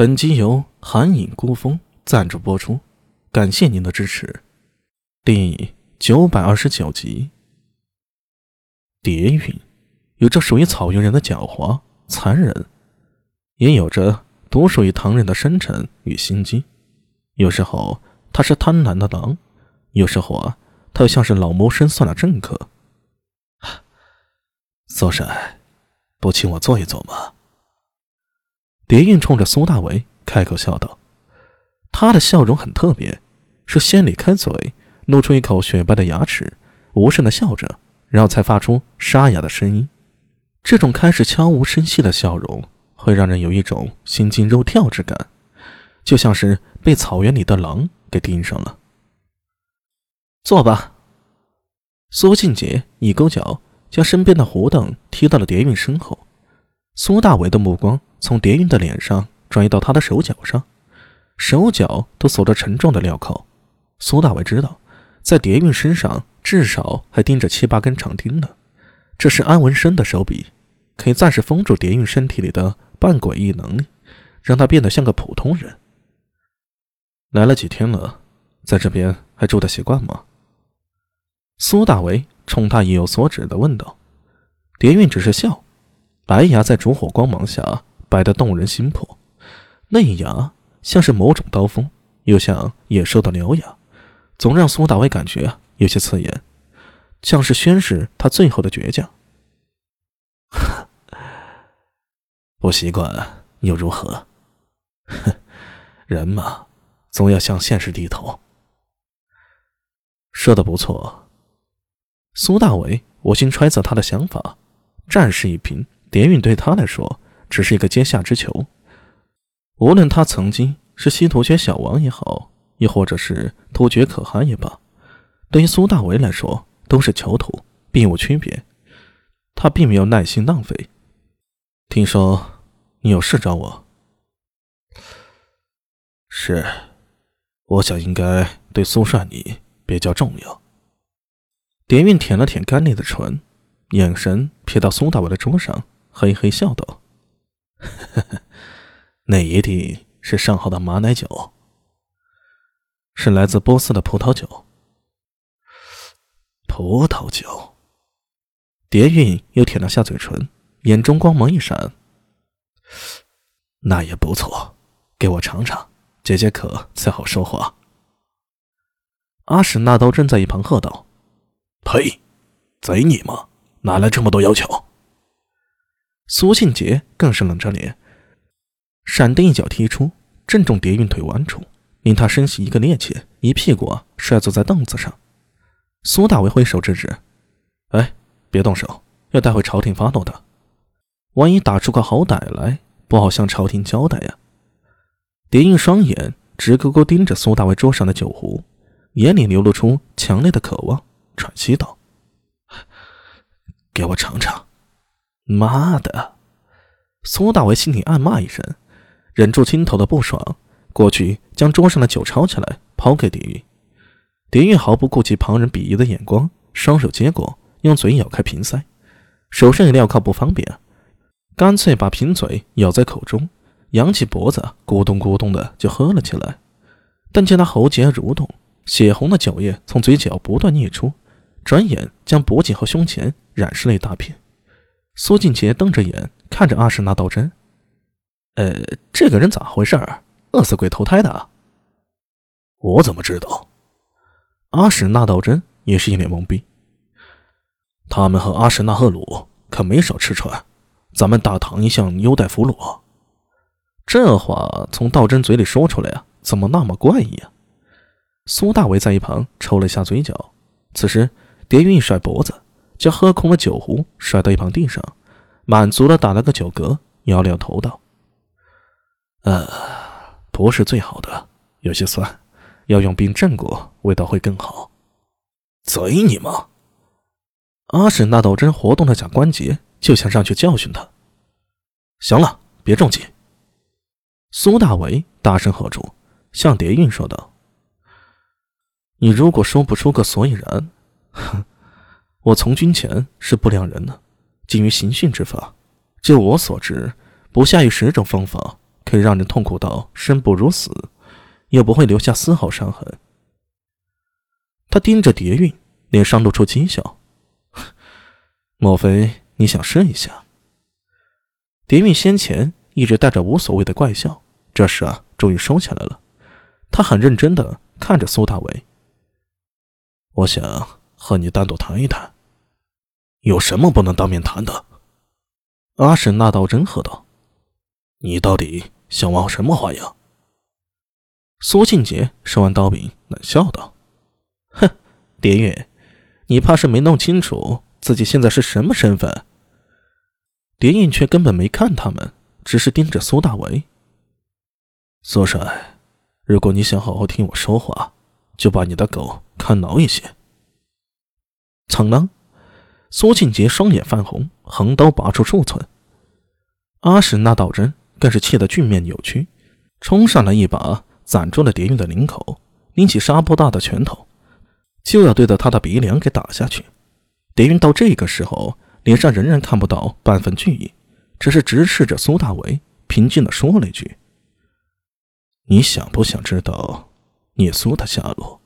本集由寒影孤风赞助播出，感谢您的支持。第九百二十九集。蝶韵有着属于草原人的狡猾、残忍，也有着独属于唐人的深沉与心机。有时候他是贪婪的狼，有时候啊，他又像是老谋深算的政客。苏帅，不请我坐一坐吗？蝶韵冲着苏大为开口笑道，他的笑容很特别，是先咧开嘴，露出一口雪白的牙齿，无声的笑着，然后才发出沙哑的声音。这种开始悄无声息的笑容，会让人有一种心惊肉跳之感，就像是被草原里的狼给盯上了。坐吧。苏静杰一勾脚，将身边的胡凳踢到了蝶韵身后。苏大伟的目光。从蝶韵的脸上转移到他的手脚上，手脚都锁着沉重的镣铐。苏大伟知道，在蝶韵身上至少还钉着七八根长钉呢。这是安文生的手笔，可以暂时封住蝶韵身体里的半诡异能力，让她变得像个普通人。来了几天了，在这边还住得习惯吗？苏大为冲他意有所指的问道。蝶韵只是笑，白牙在烛火光芒下。摆得动人心魄，嫩牙像是某种刀锋，又像野兽的獠牙，总让苏大伟感觉有些刺眼，像是宣示他最后的倔强。不习惯又如何？人嘛，总要向现实低头。说的不错，苏大伟，我先揣测他的想法。战事一平，蝶韵对他来说。只是一个阶下之囚，无论他曾经是西突厥小王也好，亦或者是突厥可汗也罢，对于苏大为来说都是囚徒，并无区别。他并没有耐心浪费。听说你有事找我？是，我想应该对苏帅你比较重要。蝶韵舔了舔干裂的唇，眼神瞥到苏大伟的桌上，嘿嘿笑道。呵 呵，那一定是上好的马奶酒，是来自波斯的葡萄酒。葡萄酒，蝶韵又舔了下嘴唇，眼中光芒一闪。那也不错，给我尝尝，解解渴才好说话。阿史那刀正在一旁喝道：“呸！贼你妈，哪来这么多要求？”苏庆杰更是冷着脸，闪电一脚踢出，正中蝶韵腿弯处，令他身形一个趔趄，一屁股摔坐在凳子上。苏大为挥手制止：“哎，别动手，要带回朝廷发落的。万一打出个好歹来，不好向朝廷交代呀。”蝶韵双眼直勾勾盯着苏大为桌上的酒壶，眼里流露出强烈的渴望，喘息道：“给我尝尝。”妈的！苏大为心里暗骂一声，忍住心头的不爽，过去将桌上的酒抄起来抛给蝶玉。蝶玉毫不顾及旁人鄙夷的眼光，双手接过，用嘴咬开瓶塞，手上也镣铐不方便，干脆把瓶嘴咬在口中，扬起脖子，咕咚咕咚的就喝了起来。但见他喉结蠕动，血红的酒液从嘴角不断溢出，转眼将脖颈和胸前染湿了一大片。苏俊杰瞪着眼看着阿史那道真，呃，这个人咋回事儿？饿死鬼投胎的？我怎么知道？阿史那道真也是一脸懵逼。他们和阿史那赫鲁可没少吃穿，咱们大唐一向优待俘虏。这话从道真嘴里说出来啊，怎么那么怪异啊？苏大伟在一旁抽了一下嘴角。此时，蝶云一甩脖子。将喝空了酒壶甩到一旁地上，满足的打了个酒嗝，摇了摇头道：“呃，不是最好的，有些酸，要用冰镇过，味道会更好。”贼你妈！阿婶那道真活动了下关节，就想上去教训他。行了，别着急。苏大为大声喝住，向蝶韵说道：“你如果说不出个所以然，哼。”我从军前是不良人呢，精于刑讯之法。就我所知，不下于十种方法可以让人痛苦到生不如死，又不会留下丝毫伤痕。他盯着蝶韵，脸上露出讥笑：“莫非你想试一下？”蝶韵先前一直带着无所谓的怪笑，这时啊，终于收起来了。他很认真的看着苏大伟：“我想和你单独谈一谈，有什么不能当面谈的？”阿史那道真喝道：“你到底想玩什么花样？”苏庆杰收完刀柄，冷笑道：“哼，蝶月，你怕是没弄清楚自己现在是什么身份。”蝶韵却根本没看他们，只是盯着苏大为。苏帅，如果你想好好听我说话，就把你的狗看牢一些。苍狼。苏庆杰双眼泛红，横刀拔出数寸。阿史那道人更是气得俊面扭曲，冲上来一把攒住了蝶韵的领口，拎起沙坡大的拳头，就要对着他的鼻梁给打下去。蝶韵到这个时候，脸上仍然看不到半分惧意，只是直视着苏大为，平静地说了一句：“你想不想知道聂苏的下落？”